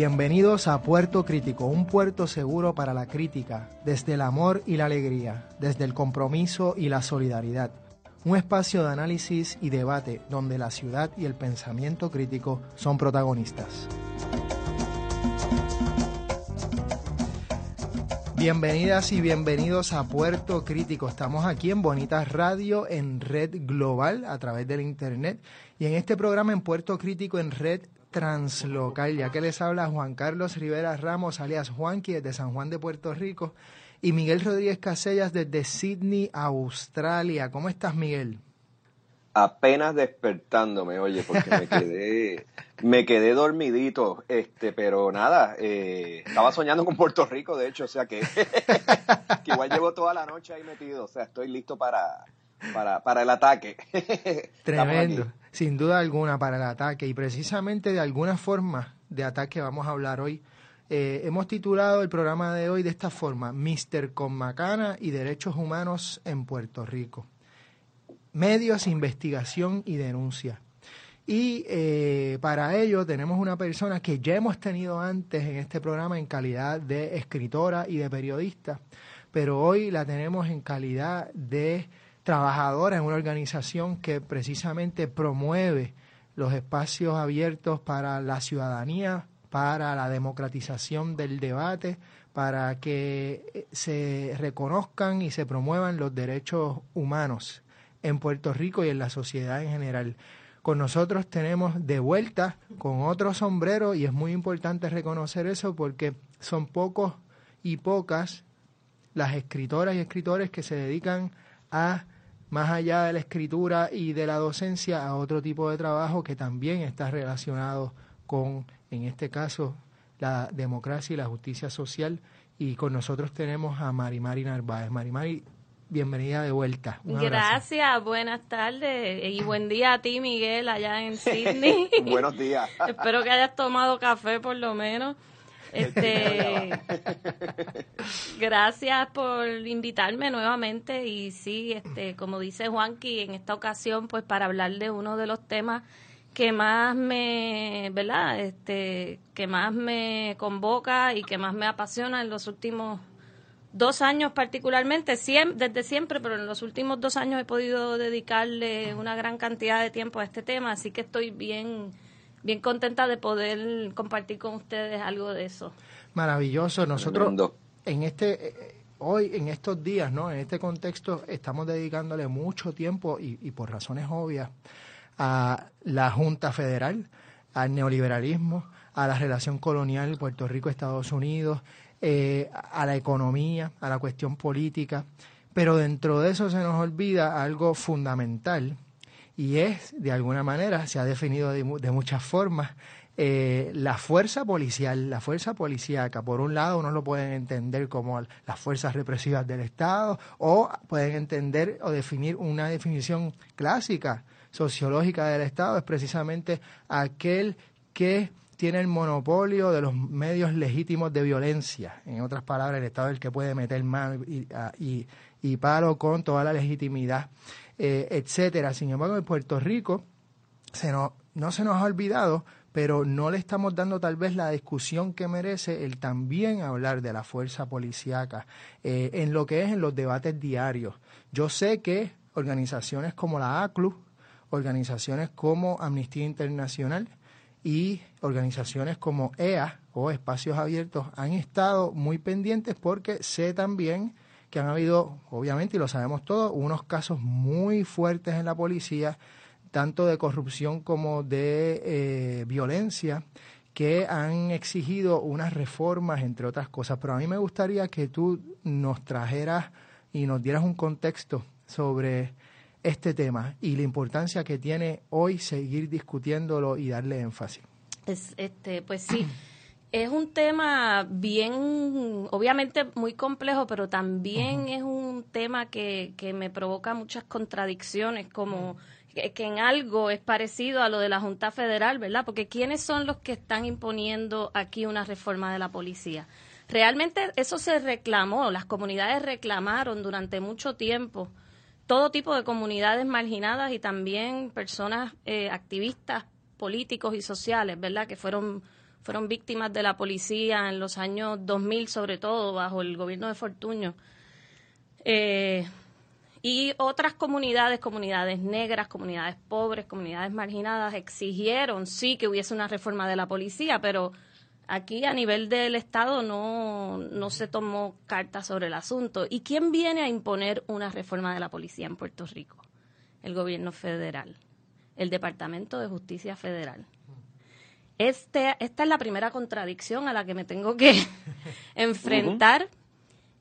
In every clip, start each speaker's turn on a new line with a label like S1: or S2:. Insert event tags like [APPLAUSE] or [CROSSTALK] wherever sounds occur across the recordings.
S1: Bienvenidos a Puerto Crítico, un puerto seguro para la crítica, desde el amor y la alegría, desde el compromiso y la solidaridad. Un espacio de análisis y debate donde la ciudad y el pensamiento crítico son protagonistas. Bienvenidas y bienvenidos a Puerto Crítico. Estamos aquí en Bonitas Radio en Red Global a través del Internet y en este programa en Puerto Crítico en Red translocal, ya que les habla Juan Carlos Rivera Ramos, alias Juanqui, desde San Juan de Puerto Rico, y Miguel Rodríguez Casellas desde Sydney, Australia. ¿Cómo estás, Miguel?
S2: Apenas despertándome, oye, porque me [LAUGHS] quedé, me quedé dormidito, este, pero nada, eh, estaba soñando con Puerto Rico, de hecho, o sea que, [LAUGHS] que igual llevo toda la noche ahí metido, o sea, estoy listo para, para, para el ataque. [LAUGHS]
S1: Tremendo, sin duda alguna, para el ataque. Y precisamente de alguna forma de ataque vamos a hablar hoy. Eh, hemos titulado el programa de hoy de esta forma, Mister Macana y Derechos Humanos en Puerto Rico. Medios, investigación y denuncia. Y eh, para ello tenemos una persona que ya hemos tenido antes en este programa en calidad de escritora y de periodista, pero hoy la tenemos en calidad de trabajadora en una organización que precisamente promueve los espacios abiertos para la ciudadanía, para la democratización del debate, para que eh, se reconozcan y se promuevan los derechos humanos en Puerto Rico y en la sociedad en general. Con nosotros tenemos de vuelta con otro sombrero y es muy importante reconocer eso porque son pocos y pocas las escritoras y escritores que se dedican a más allá de la escritura y de la docencia, a otro tipo de trabajo que también está relacionado con, en este caso, la democracia y la justicia social. Y con nosotros tenemos a Marimari Narváez. Marimari, bienvenida de vuelta.
S3: Gracias, buenas tardes y buen día a ti, Miguel, allá en [LAUGHS] Sydney.
S2: Buenos días.
S3: Espero que hayas tomado café por lo menos. Este, gracias por invitarme nuevamente y sí, este, como dice Juanqui, en esta ocasión, pues para hablar de uno de los temas que más me, ¿verdad? Este, que más me convoca y que más me apasiona en los últimos dos años particularmente, desde siempre, pero en los últimos dos años he podido dedicarle una gran cantidad de tiempo a este tema, así que estoy bien bien contenta de poder compartir con ustedes algo de eso.
S1: Maravilloso. Nosotros en este eh, hoy en estos días, ¿no? En este contexto estamos dedicándole mucho tiempo y, por razones obvias a la Junta Federal, al neoliberalismo, a la relación colonial Puerto Rico-Estados Unidos, eh, a la economía, a la cuestión política. Pero dentro de eso se nos olvida algo fundamental y es, de alguna manera, se ha definido de, muchas formas, eh, la fuerza policial, la fuerza policíaca, por un lado uno lo pueden entender como las fuerzas represivas del Estado o pueden entender o definir una definición clásica sociológica del Estado, es precisamente aquel que tiene el monopolio de los medios legítimos de violencia. En otras palabras, el Estado es el que puede meter mano y, y, y palo con toda la legitimidad eh, etcétera. Sin embargo, en Puerto Rico se no, no se nos ha olvidado, pero no le estamos dando tal vez la discusión que merece el también hablar de la fuerza policíaca eh, en lo que es en los debates diarios. Yo sé que organizaciones como la ACLU, organizaciones como Amnistía Internacional y organizaciones como EA o Espacios Abiertos han estado muy pendientes porque sé también que han habido, obviamente, y lo sabemos todos, unos casos muy fuertes en la policía, tanto de corrupción como de eh, violencia, que han exigido unas reformas, entre otras cosas. Pero a mí me gustaría que tú nos trajeras y nos dieras un contexto sobre este tema y la importancia que tiene hoy seguir discutiéndolo y darle énfasis.
S3: Es, este, pues sí, es un tema bien, obviamente muy complejo, pero también es un tema que, que me provoca muchas contradicciones, como que, en algo es parecido a lo de la Junta Federal, ¿verdad? Porque ¿quiénes son los que están imponiendo aquí una reforma de la policía? Realmente eso se reclamó, las comunidades reclamaron durante mucho tiempo, todo tipo de comunidades marginadas y también personas eh, activistas políticos y sociales, ¿verdad? Que fueron fueron víctimas de la policía en los años 2000, sobre todo bajo el gobierno de Fortuño. Eh, y otras comunidades, comunidades negras, comunidades pobres, comunidades marginadas, exigieron sí que hubiese una reforma de la policía, pero aquí a nivel del Estado no, no se tomó carta sobre el asunto. ¿Y quién viene a imponer una reforma de la policía en Puerto Rico? El gobierno federal, el Departamento de Justicia Federal. Este, esta es la primera contradicción a la que me tengo que [LAUGHS] enfrentar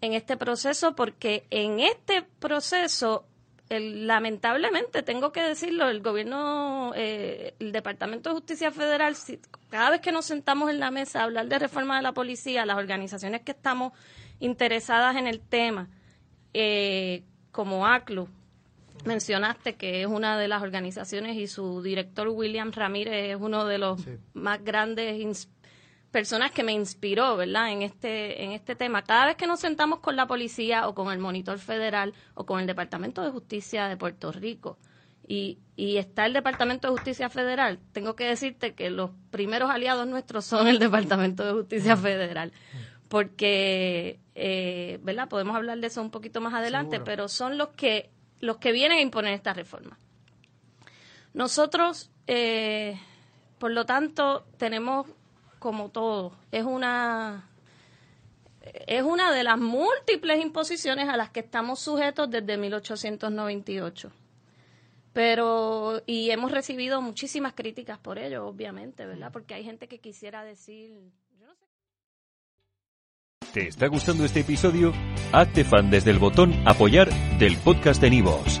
S3: en este proceso, porque en este proceso, lamentablemente, tengo que decirlo, el gobierno, eh, el Departamento de Justicia Federal, cada vez que nos sentamos en la mesa a hablar de reforma de la policía, las organizaciones que estamos interesadas en el tema, eh, como ACLU, mencionaste que es una de las organizaciones y su director William Ramírez es uno de los más grandes personas que me inspiró, ¿verdad? En este en este tema. Cada vez que nos sentamos con la policía o con el monitor federal o con el Departamento de Justicia de Puerto Rico y, y está el Departamento de Justicia Federal, tengo que decirte que los primeros aliados nuestros son el Departamento de Justicia Federal porque, eh, ¿verdad? Podemos hablar de eso un poquito más adelante, pero son los que los que vienen a imponer esta reforma. Nosotros, eh, por lo tanto, tenemos como todo, es una es una de las múltiples imposiciones a las que estamos sujetos desde 1898. Pero, y hemos recibido muchísimas críticas por ello, obviamente, ¿verdad? Porque hay gente que quisiera decir,
S4: ¿Te está gustando este episodio? Hazte fan desde el botón Apoyar del podcast de Nivos.